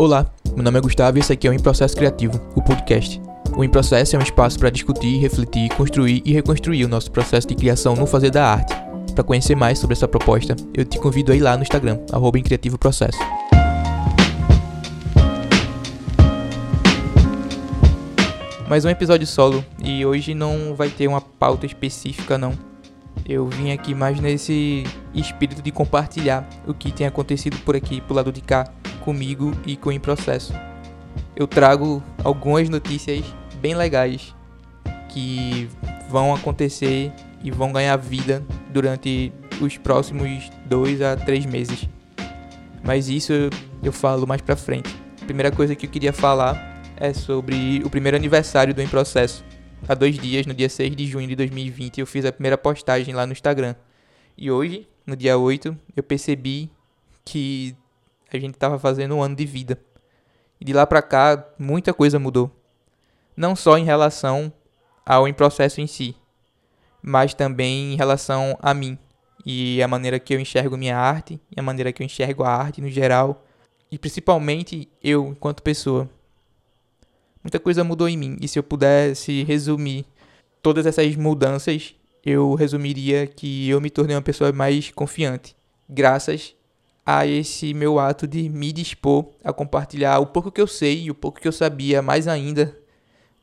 Olá, meu nome é Gustavo e esse aqui é o Em Processo Criativo, o podcast. O Em Processo é um espaço para discutir, refletir, construir e reconstruir o nosso processo de criação no fazer da arte. Para conhecer mais sobre essa proposta, eu te convido a ir lá no Instagram, arroba Processo. Mais um episódio solo e hoje não vai ter uma pauta específica não. Eu vim aqui mais nesse espírito de compartilhar o que tem acontecido por aqui, pro lado de cá, comigo e com o Em Processo. Eu trago algumas notícias bem legais que vão acontecer e vão ganhar vida durante os próximos dois a três meses. Mas isso eu falo mais pra frente. A primeira coisa que eu queria falar é sobre o primeiro aniversário do Em Processo. Há dois dias, no dia 6 de junho de 2020, eu fiz a primeira postagem lá no Instagram. E hoje, no dia 8, eu percebi que a gente estava fazendo um ano de vida. E de lá pra cá, muita coisa mudou. Não só em relação ao Em Processo em si, mas também em relação a mim e a maneira que eu enxergo minha arte, e a maneira que eu enxergo a arte no geral, e principalmente eu enquanto pessoa. Muita coisa mudou em mim, e se eu pudesse resumir todas essas mudanças, eu resumiria que eu me tornei uma pessoa mais confiante, graças a esse meu ato de me dispor a compartilhar o pouco que eu sei e o pouco que eu sabia, mais ainda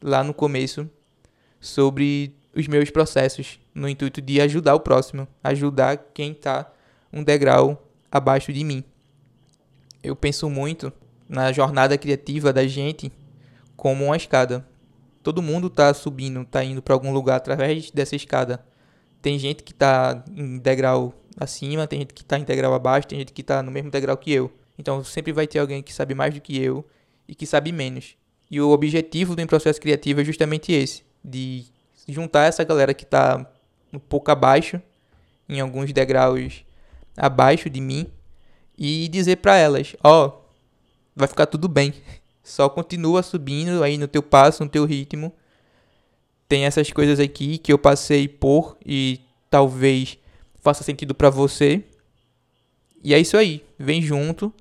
lá no começo, sobre os meus processos, no intuito de ajudar o próximo, ajudar quem está um degrau abaixo de mim. Eu penso muito na jornada criativa da gente como uma escada. Todo mundo está subindo, está indo para algum lugar através dessa escada. Tem gente que está em degrau acima, tem gente que está em degrau abaixo, tem gente que está no mesmo degrau que eu. Então sempre vai ter alguém que sabe mais do que eu e que sabe menos. E o objetivo do processo criativo é justamente esse, de juntar essa galera que está um pouco abaixo, em alguns degraus abaixo de mim, e dizer para elas, ó, oh, vai ficar tudo bem. Só continua subindo aí no teu passo, no teu ritmo. Tem essas coisas aqui que eu passei por e talvez faça sentido para você. E é isso aí, vem junto.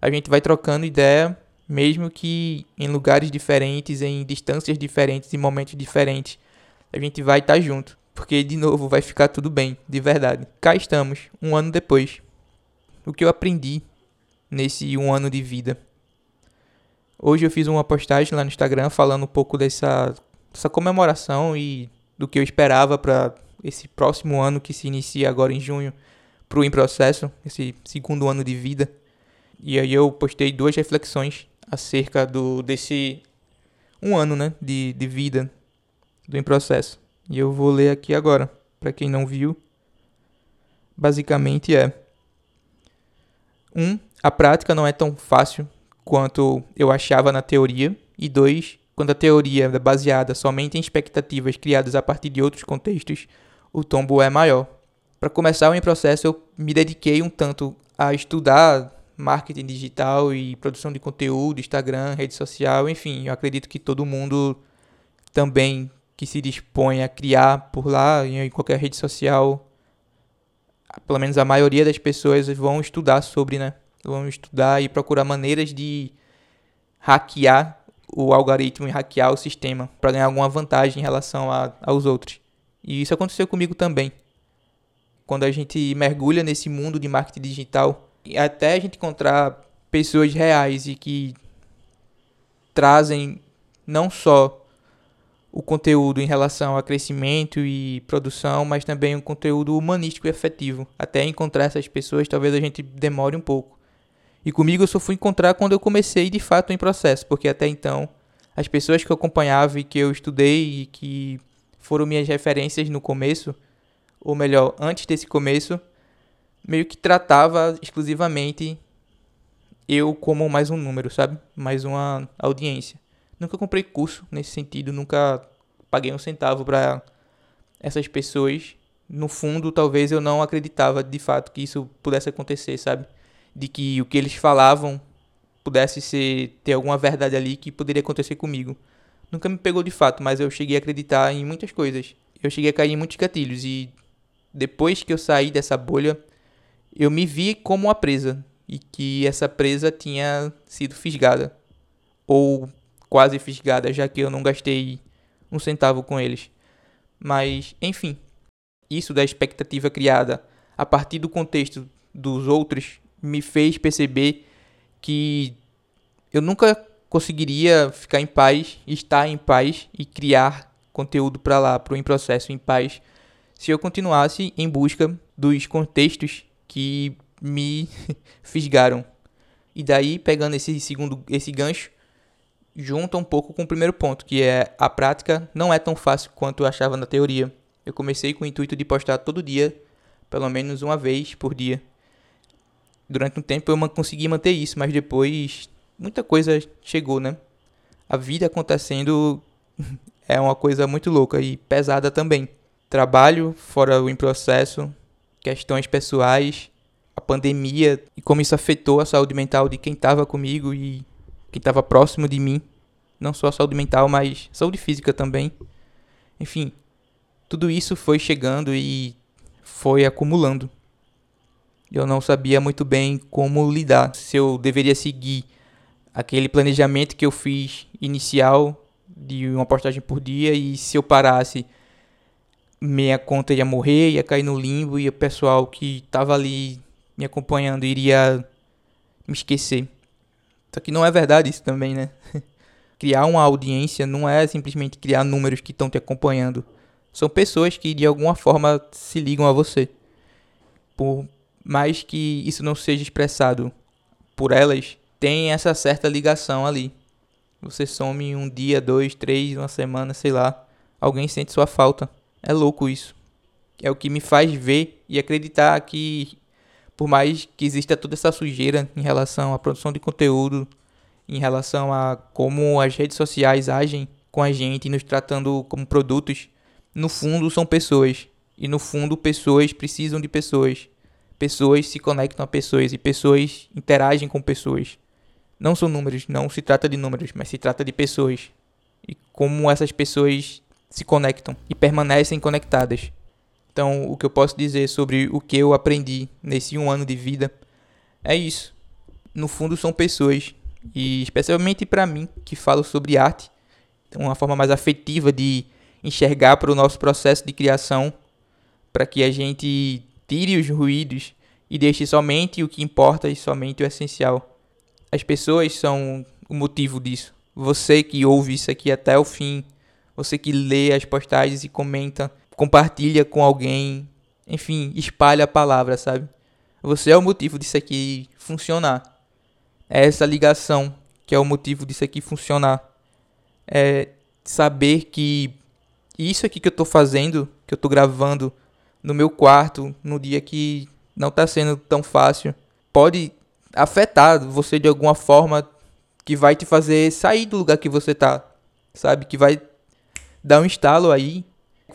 A gente vai trocando ideia, mesmo que em lugares diferentes, em distâncias diferentes, em momentos diferentes. A gente vai estar tá junto, porque de novo vai ficar tudo bem, de verdade. Cá estamos, um ano depois. O que eu aprendi nesse um ano de vida? Hoje eu fiz uma postagem lá no Instagram falando um pouco dessa, dessa comemoração e do que eu esperava para esse próximo ano que se inicia agora em junho para o Em Processo, esse segundo ano de vida. E aí eu postei duas reflexões acerca do desse um ano, né, de, de vida do Em Processo. E eu vou ler aqui agora, para quem não viu. Basicamente é: um, a prática não é tão fácil quanto eu achava na teoria, e dois, quando a teoria é baseada somente em expectativas criadas a partir de outros contextos, o tombo é maior. Para começar o em processo, eu me dediquei um tanto a estudar marketing digital e produção de conteúdo, Instagram, rede social, enfim, eu acredito que todo mundo também que se dispõe a criar por lá, em qualquer rede social, pelo menos a maioria das pessoas vão estudar sobre, né? Vamos estudar e procurar maneiras de hackear o algoritmo e hackear o sistema para ganhar alguma vantagem em relação a, aos outros. E isso aconteceu comigo também. Quando a gente mergulha nesse mundo de marketing digital, até a gente encontrar pessoas reais e que trazem não só o conteúdo em relação a crescimento e produção, mas também um conteúdo humanístico e efetivo. Até encontrar essas pessoas, talvez a gente demore um pouco. E comigo eu só fui encontrar quando eu comecei de fato em processo, porque até então as pessoas que eu acompanhava e que eu estudei e que foram minhas referências no começo, ou melhor, antes desse começo, meio que tratava exclusivamente eu como mais um número, sabe? Mais uma audiência. Nunca comprei curso nesse sentido, nunca paguei um centavo para essas pessoas. No fundo, talvez eu não acreditava de fato que isso pudesse acontecer, sabe? de que o que eles falavam pudesse ser ter alguma verdade ali que poderia acontecer comigo. Nunca me pegou de fato, mas eu cheguei a acreditar em muitas coisas. Eu cheguei a cair em muitos gatilhos e depois que eu saí dessa bolha, eu me vi como uma presa. e que essa presa tinha sido fisgada ou quase fisgada, já que eu não gastei um centavo com eles. Mas, enfim, isso da expectativa criada a partir do contexto dos outros me fez perceber que eu nunca conseguiria ficar em paz, estar em paz e criar conteúdo para lá, para o em processo em paz, se eu continuasse em busca dos contextos que me fisgaram. E daí, pegando esse segundo esse gancho, junta um pouco com o primeiro ponto, que é a prática não é tão fácil quanto eu achava na teoria. Eu comecei com o intuito de postar todo dia, pelo menos uma vez por dia. Durante um tempo eu consegui manter isso, mas depois muita coisa chegou, né? A vida acontecendo é uma coisa muito louca e pesada também. Trabalho fora o em processo, questões pessoais, a pandemia e como isso afetou a saúde mental de quem estava comigo e quem estava próximo de mim. Não só a saúde mental, mas saúde física também. Enfim, tudo isso foi chegando e foi acumulando. Eu não sabia muito bem como lidar. Se eu deveria seguir aquele planejamento que eu fiz inicial de uma postagem por dia e se eu parasse minha conta ia morrer, ia cair no limbo e o pessoal que estava ali me acompanhando iria me esquecer. Só que não é verdade isso também, né? criar uma audiência não é simplesmente criar números que estão te acompanhando. São pessoas que de alguma forma se ligam a você. Por mais que isso não seja expressado por elas, tem essa certa ligação ali. Você some um dia, dois, três, uma semana, sei lá. Alguém sente sua falta. É louco isso. É o que me faz ver e acreditar que, por mais que exista toda essa sujeira em relação à produção de conteúdo, em relação a como as redes sociais agem com a gente, nos tratando como produtos, no fundo são pessoas. E no fundo, pessoas precisam de pessoas. Pessoas se conectam a pessoas e pessoas interagem com pessoas. Não são números, não se trata de números, mas se trata de pessoas. E como essas pessoas se conectam e permanecem conectadas. Então, o que eu posso dizer sobre o que eu aprendi nesse um ano de vida é isso. No fundo, são pessoas. E especialmente para mim, que falo sobre arte, uma forma mais afetiva de enxergar para o nosso processo de criação, para que a gente tire os ruídos e deixe somente o que importa e somente o essencial. As pessoas são o motivo disso. Você que ouve isso aqui até o fim você que lê as postagens e comenta, compartilha com alguém, enfim, espalha a palavra, sabe? Você é o motivo disso aqui funcionar. É essa ligação que é o motivo disso aqui funcionar. É saber que isso aqui que eu tô fazendo, que eu tô gravando no meu quarto, no dia que não tá sendo tão fácil, pode afetar você de alguma forma que vai te fazer sair do lugar que você tá, sabe? Que vai dar um estalo aí,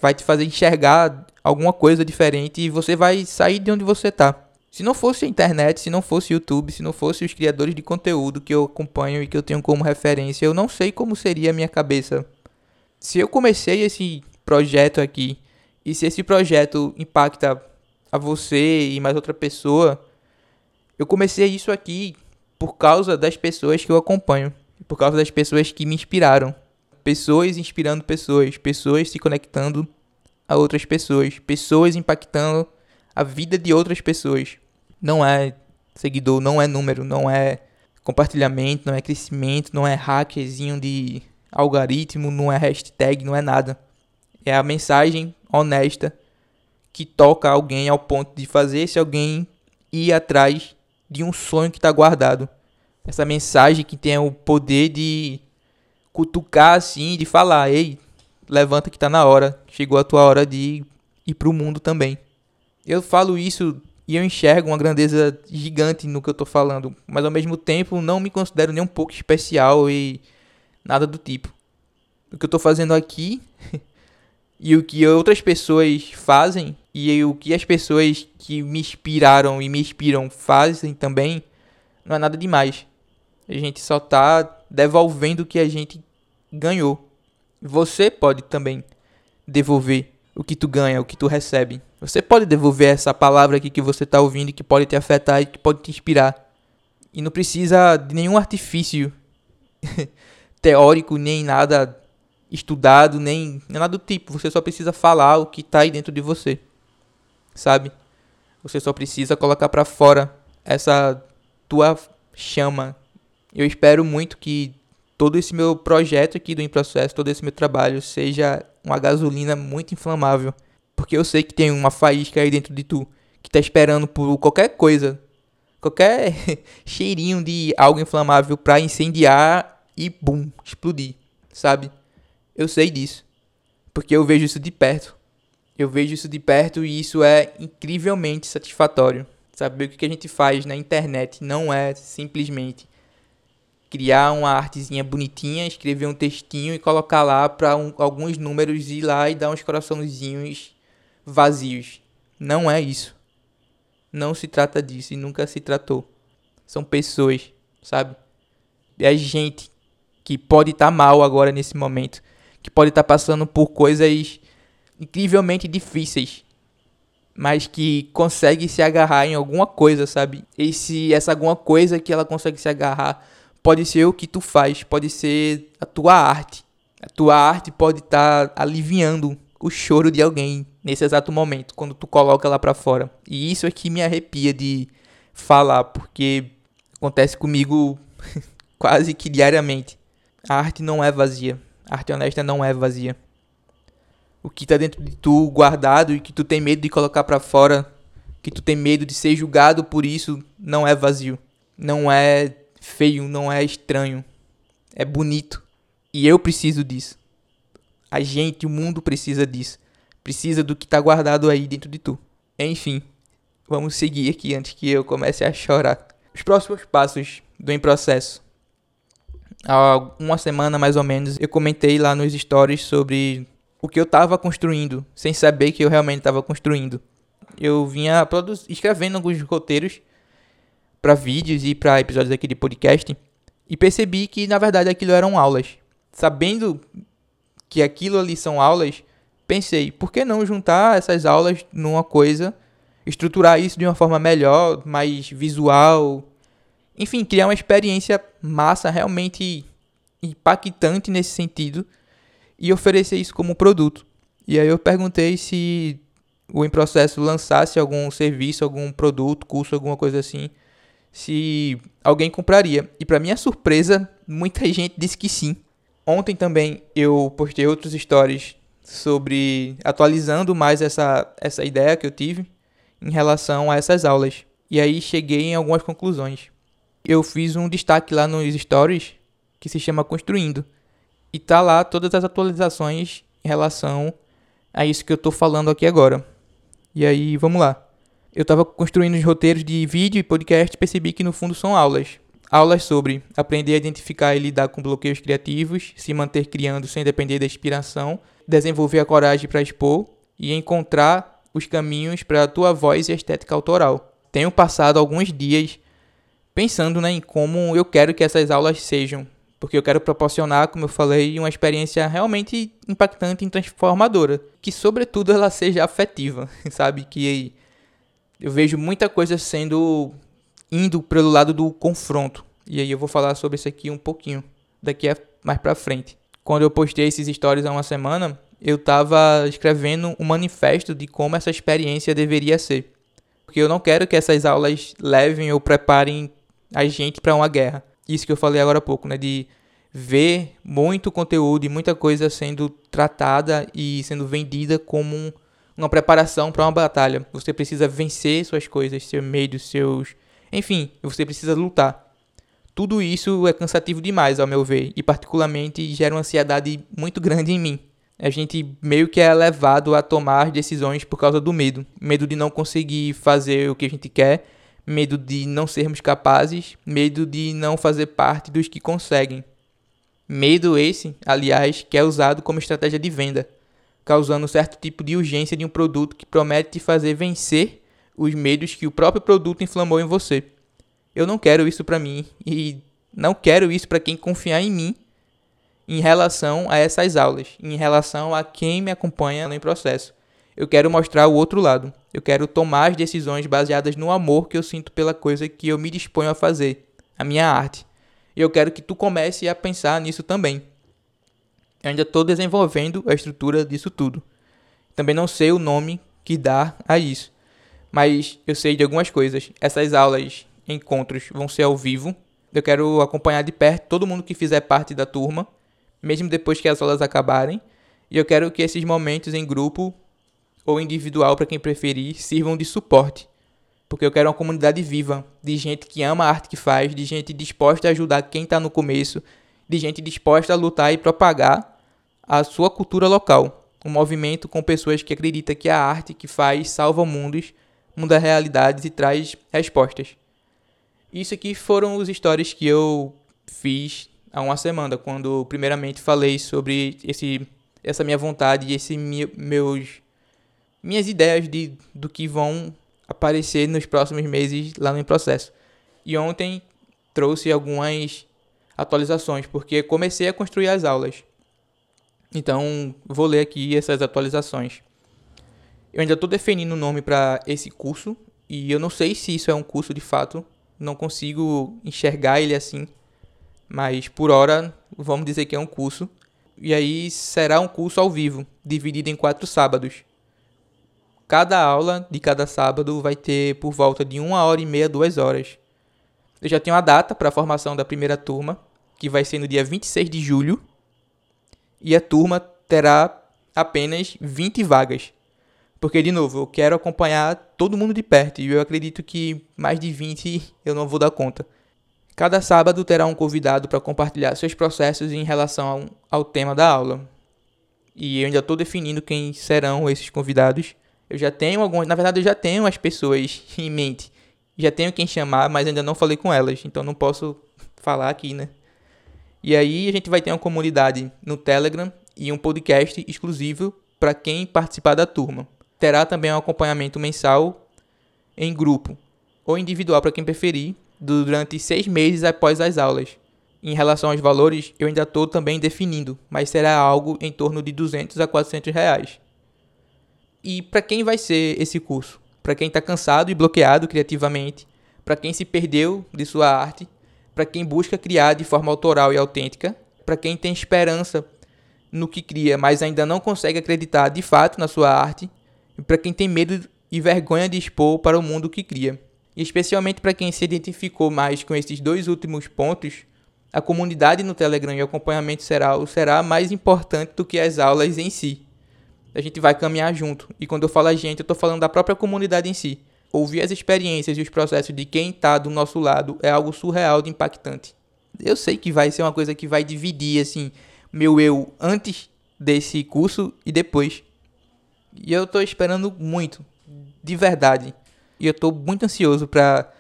vai te fazer enxergar alguma coisa diferente e você vai sair de onde você tá. Se não fosse a internet, se não fosse o YouTube, se não fosse os criadores de conteúdo que eu acompanho e que eu tenho como referência, eu não sei como seria a minha cabeça. Se eu comecei esse projeto aqui e se esse projeto impacta a você e mais outra pessoa, eu comecei isso aqui por causa das pessoas que eu acompanho, por causa das pessoas que me inspiraram pessoas inspirando pessoas, pessoas se conectando a outras pessoas, pessoas impactando a vida de outras pessoas. Não é seguidor, não é número, não é compartilhamento, não é crescimento, não é hackerzinho de algoritmo, não é hashtag, não é nada. É a mensagem honesta que toca alguém ao ponto de fazer esse alguém ir atrás de um sonho que está guardado. Essa mensagem que tem o poder de cutucar assim, de falar, ei, levanta que tá na hora, chegou a tua hora de ir pro mundo também. Eu falo isso e eu enxergo uma grandeza gigante no que eu tô falando, mas ao mesmo tempo não me considero nem um pouco especial e nada do tipo. O que eu tô fazendo aqui e o que outras pessoas fazem e o que as pessoas que me inspiraram e me inspiram fazem também não é nada demais. A gente só tá devolvendo o que a gente ganhou. Você pode também devolver o que tu ganha, o que tu recebe. Você pode devolver essa palavra aqui que você está ouvindo, que pode te afetar e que pode te inspirar. E não precisa de nenhum artifício teórico, nem nada estudado, nem, nada do tipo. Você só precisa falar o que está aí dentro de você. Sabe? Você só precisa colocar para fora essa tua chama. Eu espero muito que todo esse meu projeto aqui do Em Processo, todo esse meu trabalho seja uma gasolina muito inflamável. Porque eu sei que tem uma faísca aí dentro de tu que tá esperando por qualquer coisa, qualquer cheirinho de algo inflamável para incendiar e bum, explodir, sabe? Eu sei disso. Porque eu vejo isso de perto. Eu vejo isso de perto e isso é incrivelmente satisfatório. Saber o que a gente faz na internet não é simplesmente criar uma artezinha bonitinha, escrever um textinho e colocar lá para um, alguns números ir lá e dar uns coraçãozinhos vazios. Não é isso. Não se trata disso e nunca se tratou. São pessoas, sabe? É gente que pode estar tá mal agora nesse momento, que pode estar tá passando por coisas incrivelmente difíceis, mas que consegue se agarrar em alguma coisa, sabe? E se essa alguma coisa que ela consegue se agarrar pode ser o que tu faz, pode ser a tua arte. A tua arte pode estar tá aliviando o choro de alguém nesse exato momento, quando tu coloca lá para fora. E isso é que me arrepia de falar, porque acontece comigo quase que diariamente. A arte não é vazia. Arte honesta não é vazia. O que tá dentro de tu guardado e que tu tem medo de colocar para fora, que tu tem medo de ser julgado por isso, não é vazio. Não é feio, não é estranho. É bonito. E eu preciso disso. A gente, o mundo precisa disso. Precisa do que tá guardado aí dentro de tu. Enfim, vamos seguir aqui antes que eu comece a chorar. Os próximos passos do em processo há uma semana mais ou menos, eu comentei lá nos stories sobre o que eu estava construindo, sem saber que eu realmente estava construindo. Eu vinha escrevendo alguns roteiros para vídeos e para episódios aqui de podcast e percebi que na verdade aquilo eram aulas. Sabendo que aquilo ali são aulas, pensei, por que não juntar essas aulas numa coisa, estruturar isso de uma forma melhor, mais visual, enfim, criar uma experiência massa, realmente impactante nesse sentido e oferecer isso como produto. E aí eu perguntei se o em processo lançasse algum serviço, algum produto, curso, alguma coisa assim, se alguém compraria. E para minha surpresa, muita gente disse que sim. Ontem também eu postei outros stories sobre atualizando mais essa, essa ideia que eu tive em relação a essas aulas. E aí cheguei em algumas conclusões eu fiz um destaque lá nos stories que se chama Construindo. E tá lá todas as atualizações em relação a isso que eu tô falando aqui agora. E aí, vamos lá. Eu estava construindo os roteiros de vídeo e podcast e percebi que no fundo são aulas. Aulas sobre aprender a identificar e lidar com bloqueios criativos, se manter criando sem depender da inspiração, desenvolver a coragem para expor e encontrar os caminhos para a tua voz e estética autoral. Tenho passado alguns dias pensando né, em como eu quero que essas aulas sejam, porque eu quero proporcionar, como eu falei, uma experiência realmente impactante e transformadora, que sobretudo ela seja afetiva, sabe? Que eu vejo muita coisa sendo indo pelo lado do confronto. E aí eu vou falar sobre isso aqui um pouquinho daqui a mais para frente. Quando eu postei esses stories há uma semana, eu estava escrevendo um manifesto de como essa experiência deveria ser. Porque eu não quero que essas aulas levem ou preparem a gente para uma guerra. Isso que eu falei agora há pouco, né? De ver muito conteúdo e muita coisa sendo tratada e sendo vendida como um, uma preparação para uma batalha. Você precisa vencer suas coisas, seus medos, seus. Enfim, você precisa lutar. Tudo isso é cansativo demais, ao meu ver, e particularmente gera uma ansiedade muito grande em mim. A gente meio que é levado a tomar decisões por causa do medo. Medo de não conseguir fazer o que a gente quer, medo de não sermos capazes, medo de não fazer parte dos que conseguem. Medo esse, aliás, que é usado como estratégia de venda, causando certo tipo de urgência de um produto que promete te fazer vencer os medos que o próprio produto inflamou em você. Eu não quero isso para mim e não quero isso para quem confiar em mim em relação a essas aulas, em relação a quem me acompanha no processo. Eu quero mostrar o outro lado. Eu quero tomar as decisões baseadas no amor que eu sinto pela coisa que eu me disponho a fazer, a minha arte. E eu quero que tu comece a pensar nisso também. Eu ainda estou desenvolvendo a estrutura disso tudo. Também não sei o nome que dá a isso. Mas eu sei de algumas coisas. Essas aulas, encontros, vão ser ao vivo. Eu quero acompanhar de perto todo mundo que fizer parte da turma, mesmo depois que as aulas acabarem. E eu quero que esses momentos em grupo ou individual, para quem preferir, sirvam de suporte porque eu quero uma comunidade viva, de gente que ama a arte que faz, de gente disposta a ajudar quem está no começo, de gente disposta a lutar e propagar a sua cultura local. Um movimento com pessoas que acreditam que a arte que faz salva mundos, muda realidades e traz respostas. Isso aqui foram os stories que eu fiz há uma semana, quando primeiramente falei sobre esse, essa minha vontade e esse meus minhas ideias de, do que vão aparecer nos próximos meses lá no processo. E ontem trouxe algumas atualizações, porque comecei a construir as aulas. Então, vou ler aqui essas atualizações. Eu ainda estou definindo o nome para esse curso e eu não sei se isso é um curso de fato, não consigo enxergar ele assim, mas por hora vamos dizer que é um curso. E aí será um curso ao vivo, dividido em quatro sábados. Cada aula de cada sábado vai ter por volta de uma hora e meia, duas horas. Eu já tenho a data para a formação da primeira turma, que vai ser no dia 26 de julho. E a turma terá apenas 20 vagas. Porque, de novo, eu quero acompanhar todo mundo de perto e eu acredito que mais de 20 eu não vou dar conta. Cada sábado terá um convidado para compartilhar seus processos em relação ao, tema da aula. E eu ainda estou definindo quem serão esses convidados. Eu já tenho algumas, na verdade eu já tenho as pessoas em mente. Já tenho quem chamar, mas ainda não falei com elas, então não posso falar aqui, né? E aí a gente vai ter uma comunidade no Telegram e um podcast exclusivo para quem participar da turma. Terá também um acompanhamento mensal em grupo ou individual para quem preferir, durante seis meses após as aulas. Em relação aos valores, eu ainda estou também definindo, mas será algo em torno de 200 a 400 reais. E para quem vai ser esse curso? Para quem está cansado e bloqueado criativamente, para quem se perdeu de sua arte, para quem busca criar de forma autoral e autêntica, para quem tem esperança no que cria, mas ainda não consegue acreditar de fato na sua arte, e para quem tem medo e vergonha de expor para o mundo que cria. E especialmente para quem se identificou mais com esses dois últimos pontos, a comunidade no Telegram e o acompanhamento será, será mais importante do que as aulas em si a gente vai caminhar junto. E quando eu falo a gente, eu estou falando da própria comunidade em si. Ouvir as experiências e os processos de quem está do nosso lado é algo surreal de impactante. Eu sei que vai ser uma coisa que vai dividir assim meu eu antes desse curso e depois. E eu estou esperando muito, de verdade. E eu estou muito ansioso para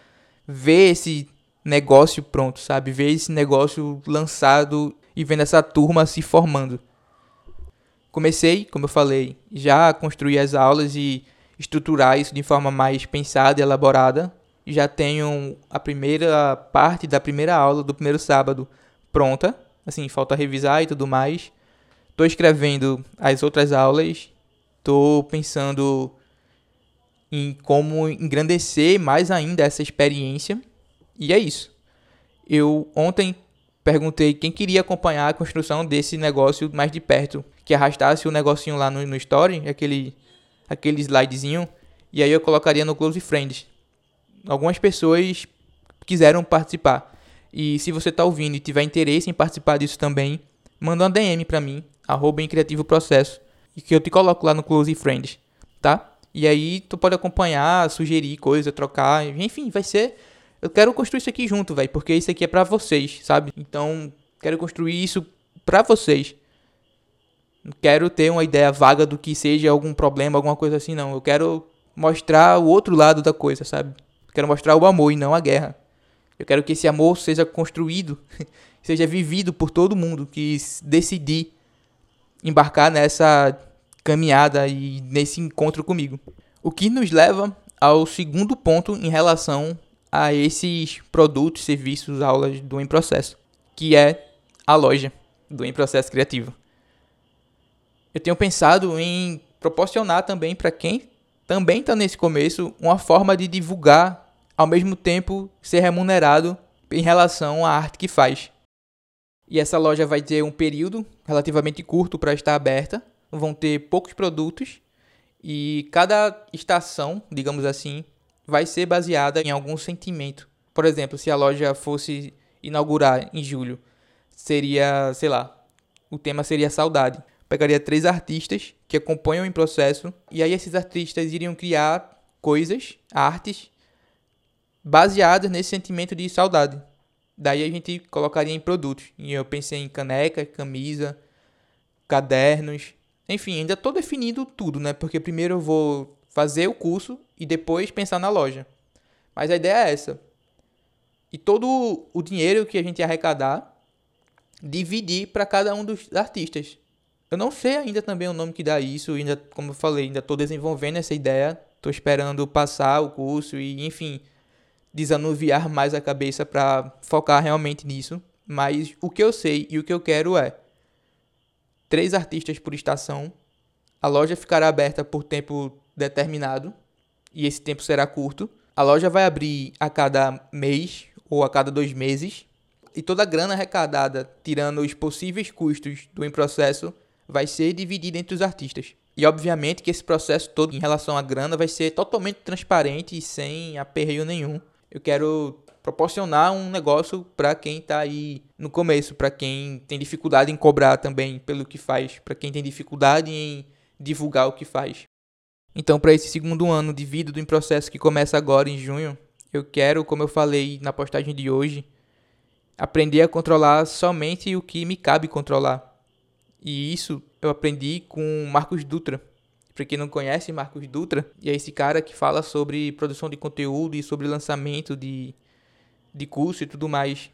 ver esse negócio pronto, sabe? Ver esse negócio lançado e vendo essa turma se formando. Comecei, como eu falei, já a construir as aulas e estruturar isso de forma mais pensada e elaborada. Já tenho a primeira parte da primeira aula do primeiro sábado pronta, assim, falta revisar e tudo mais. Estou escrevendo as outras aulas, estou pensando em como engrandecer mais ainda essa experiência. E é isso. Eu ontem perguntei quem queria acompanhar a construção desse negócio mais de perto que arrastasse o negocinho lá no, no Story, aquele, aquele slidezinho, e aí eu colocaria no Close Friends. Algumas pessoas quiseram participar. E se você está ouvindo e tiver interesse em participar disso também, manda uma DM para mim, arroba em Criativo Processo, e que eu te coloco lá no Close Friends, tá? E aí tu pode acompanhar, sugerir coisa, trocar, enfim, vai ser... Eu quero construir isso aqui junto, velho, porque isso aqui é para vocês, sabe? Então, quero construir isso para vocês quero ter uma ideia vaga do que seja algum problema, alguma coisa assim, não. Eu quero mostrar o outro lado da coisa, sabe? Quero mostrar o amor e não a guerra. Eu quero que esse amor seja construído, seja vivido por todo mundo que decidir embarcar nessa caminhada e nesse encontro comigo. O que nos leva ao segundo ponto em relação a esses produtos, serviços, aulas do Em Processo, que é a loja do Em Processo Criativo eu tenho pensado em proporcionar também para quem também está nesse começo uma forma de divulgar, ao mesmo tempo ser remunerado em relação à arte que faz. E essa loja vai ter um período relativamente curto para estar aberta, vão ter poucos produtos e cada estação, digamos assim, vai ser baseada em algum sentimento. Por exemplo, se a loja fosse inaugurar em julho, seria, sei lá, o tema seria saudade. Pegaria três artistas que acompanham em processo e aí esses artistas iriam criar coisas, artes baseadas nesse sentimento de saudade. Daí a gente colocaria em produtos. E eu pensei em caneca, camisa, cadernos, enfim, ainda estou definindo tudo, né? Porque primeiro eu vou fazer o curso e depois pensar na loja. Mas a ideia é essa. E todo o dinheiro que a gente arrecadar, dividir para cada um dos artistas. Eu não sei ainda também o nome que dá isso, ainda, como eu falei, ainda estou desenvolvendo essa ideia, estou esperando passar o curso e, enfim, desanuviar mais a cabeça para focar realmente nisso. Mas o que eu sei e o que eu quero é três artistas por estação. A loja ficará aberta por tempo determinado e esse tempo será curto. A loja vai abrir a cada mês ou a cada dois meses e toda a grana arrecadada, tirando os possíveis custos do processo, vai ser dividida entre os artistas. E obviamente que esse processo todo em relação à grana vai ser totalmente transparente e sem aperreio nenhum. Eu quero proporcionar um negócio para quem está aí no começo, para quem tem dificuldade em cobrar também pelo que faz, para quem tem dificuldade em divulgar o que faz. Então, para esse segundo ano de vida do processo que começa agora em junho, eu quero, como eu falei na postagem de hoje, aprender a controlar somente o que me cabe controlar. E isso eu aprendi com Marcos Dutra. Para quem não conhece, Marcos Dutra é esse cara que fala sobre produção de conteúdo e sobre lançamento de de curso e tudo mais.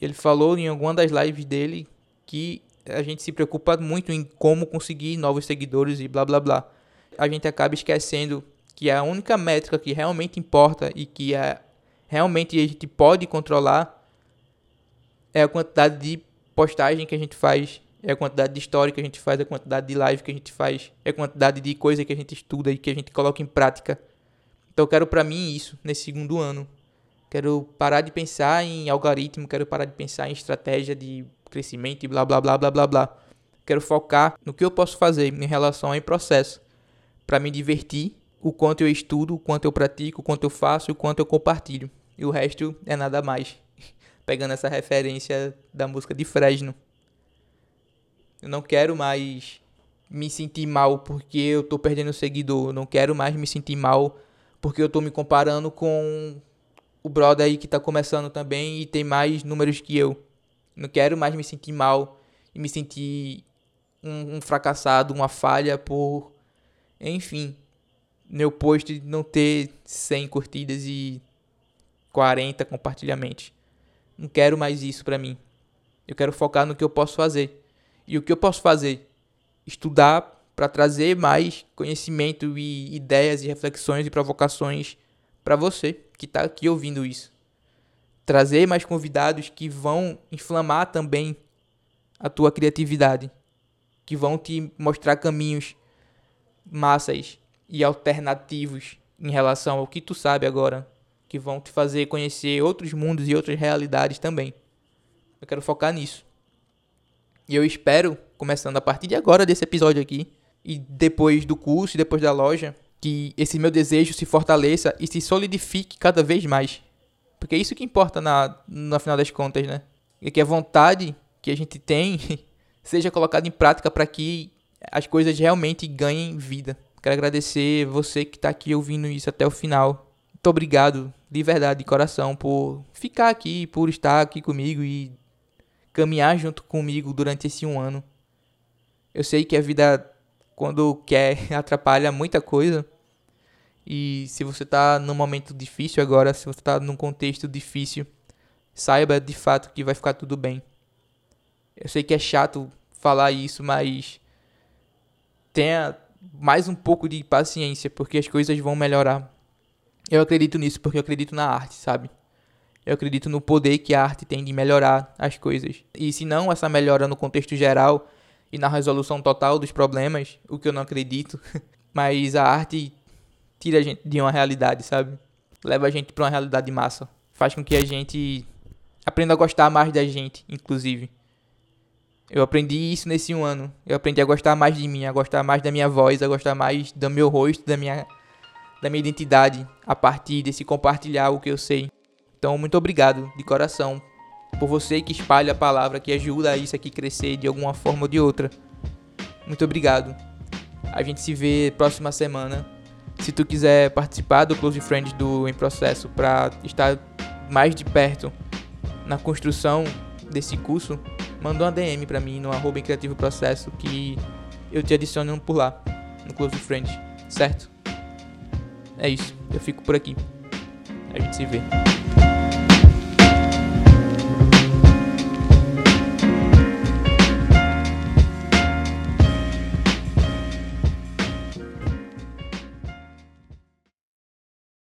Ele falou em alguma das lives dele que a gente se preocupa muito em como conseguir novos seguidores e blá blá blá. A gente acaba esquecendo que a única métrica que realmente importa e que é, realmente a gente pode controlar é a quantidade de postagem que a gente faz, é a quantidade de história que a gente faz, é a quantidade de live que a gente faz, é a quantidade de coisa que a gente estuda e que a gente coloca em prática. Então eu quero para mim isso nesse segundo ano. Quero parar de pensar em algoritmo, quero parar de pensar em estratégia de crescimento e blá blá blá blá blá blá. Quero focar no que eu posso fazer em relação ao processo para me divertir, o quanto eu estudo, o quanto eu pratico, o quanto eu faço, o quanto eu compartilho. E o resto é nada mais. Pegando essa referência da música de Fresno. Eu não quero mais me sentir mal porque eu tô perdendo seguidor. Eu não quero mais me sentir mal porque eu tô me comparando com o brother aí que tá começando também e tem mais números que eu. Não quero mais me sentir mal e me sentir um, um fracassado, uma falha por. Enfim, meu post não ter 100 curtidas e 40 compartilhamentos. Não quero mais isso pra mim. Eu quero focar no que eu posso fazer. E o que eu posso fazer? Estudar para trazer mais conhecimento e ideias e reflexões e provocações para você que está aqui ouvindo isso. Trazer mais convidados que vão inflamar também a tua criatividade, que vão te mostrar caminhos massas e alternativos em relação ao que tu sabe agora, que vão te fazer conhecer outros mundos e outras realidades também. Eu quero focar nisso. E eu espero, começando a partir de agora desse episódio aqui, e depois do curso e depois da loja, que esse meu desejo se fortaleça e se solidifique cada vez mais. Porque é isso que importa na, no final das contas, né? E que a vontade que a gente tem seja colocada em prática para que as coisas realmente ganhem vida. Quero agradecer você que está aqui ouvindo isso até o final. Muito obrigado, de verdade, de coração, por ficar aqui, por estar aqui comigo e caminhar junto comigo durante esse um ano. Eu sei que a vida, quando quer, atrapalha muita coisa. E se você está num momento difícil agora, se você está num contexto difícil, saiba de fato que vai ficar tudo bem. Eu sei que é chato falar isso, mas tenha mais um pouco de paciência, porque as coisas vão melhorar. Eu acredito nisso porque eu acredito na arte, sabe? Eu acredito no poder que a arte tem de melhorar as coisas. E se não essa melhora no contexto geral e na resolução total dos problemas, o que eu não acredito, mas a arte tira a gente de uma realidade, sabe? Leva a gente para uma realidade massa. Faz com que a gente aprenda a gostar mais da gente, inclusive. Eu aprendi isso nesse um ano. Eu aprendi a gostar mais de mim, a gostar mais da minha voz, a gostar mais do meu rosto, da minha, da minha identidade, a partir desse compartilhar o que eu sei. Então, muito obrigado de coração por você que espalha a palavra, que ajuda isso aqui crescer de alguma forma ou de outra. Muito obrigado. A gente se vê próxima semana. Se tu quiser participar do Close Friends do Em Processo para estar mais de perto na construção desse curso, manda uma DM para mim no arroba Criativo Processo que eu te adiciono por lá, no Close Friends, certo? É isso, eu fico por aqui. A gente se vê.